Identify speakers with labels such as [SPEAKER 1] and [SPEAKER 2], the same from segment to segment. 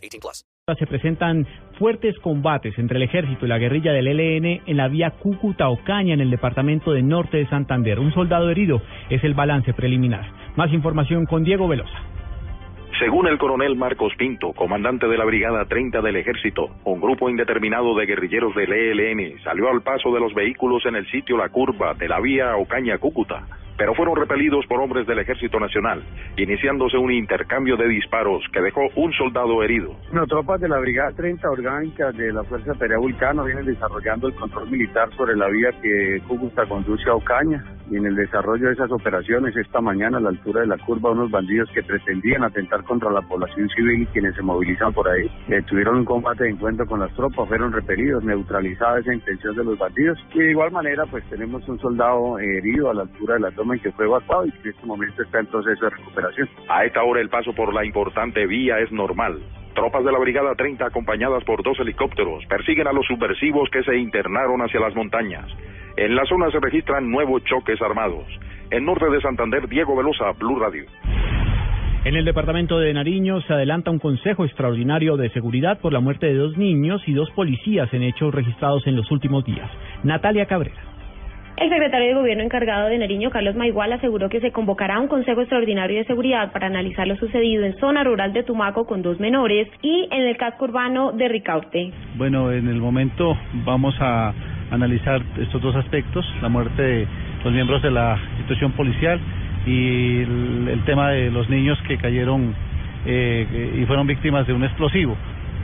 [SPEAKER 1] 18 plus.
[SPEAKER 2] Se presentan fuertes combates entre el ejército y la guerrilla del ELN en la vía Cúcuta-Ocaña en el departamento de Norte de Santander. Un soldado herido es el balance preliminar. Más información con Diego Velosa.
[SPEAKER 3] Según el coronel Marcos Pinto, comandante de la Brigada 30 del Ejército, un grupo indeterminado de guerrilleros del ELN salió al paso de los vehículos en el sitio La Curva de la vía Ocaña-Cúcuta pero fueron repelidos por hombres del Ejército Nacional, iniciándose un intercambio de disparos que dejó un soldado herido.
[SPEAKER 4] Bueno, tropas de la Brigada 30 Orgánica de la Fuerza Aérea Vulcano vienen desarrollando el control militar sobre la vía que Cúcuta conduce a Ocaña y en el desarrollo de esas operaciones esta mañana a la altura de la curva unos bandidos que pretendían atentar contra la población civil y quienes se movilizan por ahí eh, tuvieron un combate de encuentro con las tropas, fueron repelidos, neutralizada esa intención de los bandidos y de igual manera pues tenemos un soldado herido a la altura de la toma en que fue evacuado y que en este momento está en proceso de recuperación.
[SPEAKER 3] A esta hora el paso por la importante vía es normal. Tropas de la Brigada 30 acompañadas por dos helicópteros persiguen a los subversivos que se internaron hacia las montañas. En la zona se registran nuevos choques armados. En norte de Santander, Diego Velosa, Blue Radio.
[SPEAKER 2] En el departamento de Nariño se adelanta un consejo extraordinario de seguridad por la muerte de dos niños y dos policías en hechos registrados en los últimos días. Natalia Cabrera.
[SPEAKER 5] El secretario de Gobierno encargado de Nariño, Carlos Maigual, aseguró que se convocará un Consejo Extraordinario de Seguridad para analizar lo sucedido en zona rural de Tumaco con dos menores y en el casco urbano de Ricaurte.
[SPEAKER 6] Bueno, en el momento vamos a analizar estos dos aspectos, la muerte de los miembros de la institución policial y el, tema de los niños que cayeron eh, y fueron víctimas de un explosivo.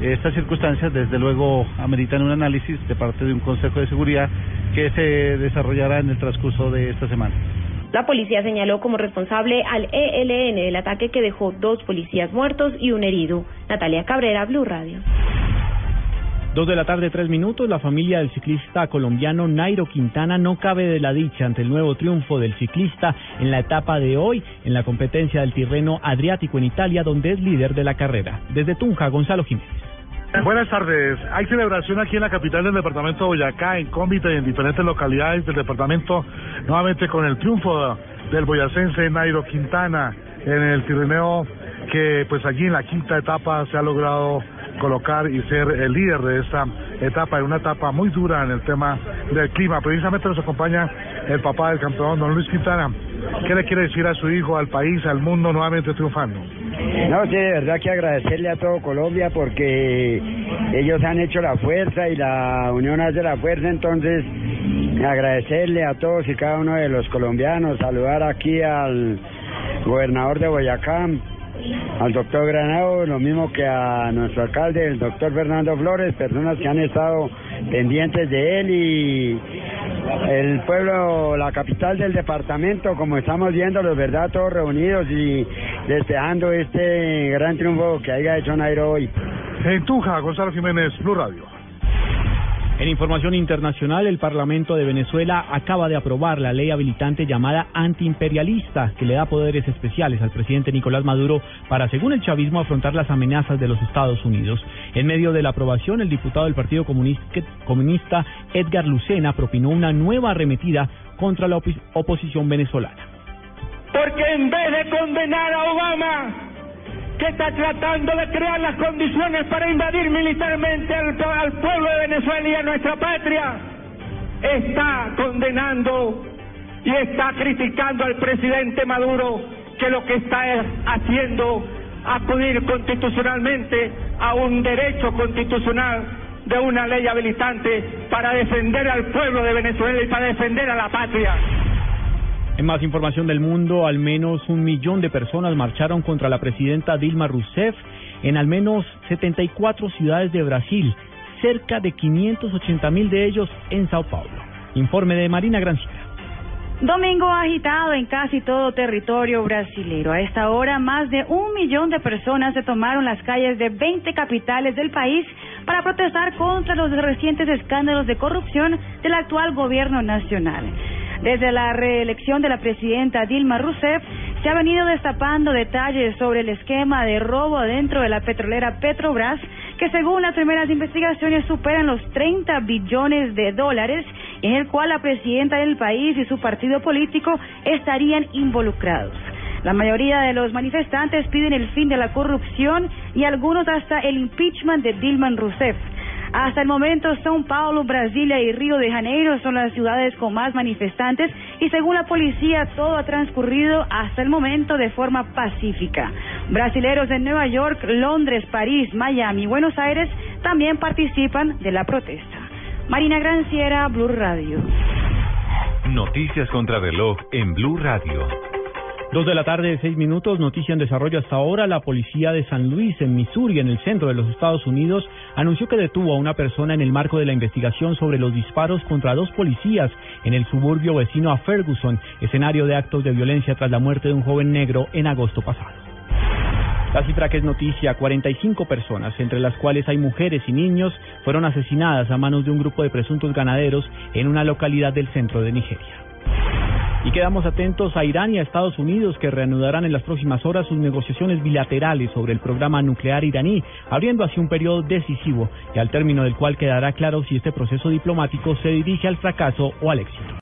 [SPEAKER 6] Estas circunstancias, desde luego, ameritan un análisis de parte de un Consejo de Seguridad que se desarrollará en el transcurso de esta semana.
[SPEAKER 5] La policía señaló como responsable al ELN del ataque que dejó dos policías muertos y un herido. Natalia Cabrera, Blue Radio.
[SPEAKER 2] Dos de la tarde, tres minutos. La familia del ciclista colombiano Nairo Quintana no cabe de la dicha ante el nuevo triunfo del ciclista en la etapa de hoy en la competencia del Tirreno Adriático en Italia, donde es líder de la carrera. Desde Tunja, Gonzalo Jiménez.
[SPEAKER 7] Buenas tardes. Hay celebración aquí en la capital del departamento de Boyacá, en Cómbita y en diferentes localidades del departamento, nuevamente con el triunfo del boyacense Nairo Quintana en el Tirineo, que pues allí en la quinta etapa se ha logrado colocar y ser el líder de esta etapa, en una etapa muy dura en el tema del clima. Precisamente nos acompaña el papá del campeón, don Luis Quintana. ¿Qué le quiere decir a su hijo, al país, al mundo nuevamente triunfando?
[SPEAKER 8] No, sí, de verdad que agradecerle a todo Colombia porque ellos han hecho la fuerza y la unión hace la fuerza, entonces agradecerle a todos y cada uno de los colombianos, saludar aquí al gobernador de Boyacá, al doctor Granado, lo mismo que a nuestro alcalde, el doctor Fernando Flores, personas que han estado pendientes de él y el pueblo, la capital del departamento, como estamos viendo, los verdad, todos reunidos y deseando este gran triunfo que haya hecho Nairo hoy.
[SPEAKER 7] En Tuja, Gonzalo Jiménez, Blue Radio.
[SPEAKER 2] En información internacional, el Parlamento de Venezuela acaba de aprobar la ley habilitante llamada antiimperialista, que le da poderes especiales al presidente Nicolás Maduro para, según el chavismo, afrontar las amenazas de los Estados Unidos. En medio de la aprobación, el diputado del Partido Comunista, Edgar Lucena propinó una nueva arremetida contra la oposición venezolana.
[SPEAKER 9] Porque en vez de condenar a Obama, que está tratando de crear las condiciones para invadir militarmente al, pueblo de Venezuela y a nuestra patria, está condenando y está criticando al presidente Maduro que lo que está haciendo acudir constitucionalmente a un derecho constitucional de una ley habilitante para defender al pueblo de Venezuela y para defender a la patria.
[SPEAKER 2] En más información del mundo, al menos un millón de personas marcharon contra la presidenta Dilma Rousseff en al menos 74 ciudades de Brasil, cerca de 580 mil de ellos en Sao Paulo. Informe de Marina Granciera.
[SPEAKER 10] Domingo agitado en casi todo territorio brasileño. A esta hora, más de un millón de personas se tomaron las calles de 20 capitales del país para protestar contra los recientes escándalos de corrupción del actual gobierno nacional. Desde la reelección de la presidenta Dilma Rousseff, se ha venido destapando detalles sobre el esquema de robo dentro de la petrolera Petrobras, que según las primeras investigaciones superan los 30 billones de dólares, en el cual la presidenta del país y su partido político estarían involucrados. La mayoría de los manifestantes piden el fin de la corrupción y algunos hasta el impeachment de Dilma Rousseff. Hasta el momento, São Paulo, Brasilia y Río de Janeiro son las ciudades con más manifestantes y según la policía todo ha transcurrido hasta el momento de forma pacífica. Brasileros en Nueva York, Londres, París, Miami y Buenos Aires también participan de la protesta. Marina Granciera, Blue Radio.
[SPEAKER 11] Noticias contra reloj en Blue Radio.
[SPEAKER 2] Dos de la tarde, seis minutos, noticia en desarrollo hasta ahora. La policía de San Luis, en Missouri, en el centro de los Estados Unidos, anunció que detuvo a una persona en el marco de la investigación sobre los disparos contra dos policías en el suburbio vecino a Ferguson, escenario de actos de violencia tras la muerte de un joven negro en agosto pasado. La cifra que es noticia, 45 personas, entre las cuales hay mujeres y niños, fueron asesinadas a manos de un grupo de presuntos ganaderos en una localidad del centro de Nigeria. Y quedamos atentos a Irán y a Estados Unidos que reanudarán en las próximas horas sus negociaciones bilaterales sobre el programa nuclear iraní, abriendo así un periodo decisivo y al término del cual quedará claro si este proceso diplomático se dirige al fracaso o al éxito.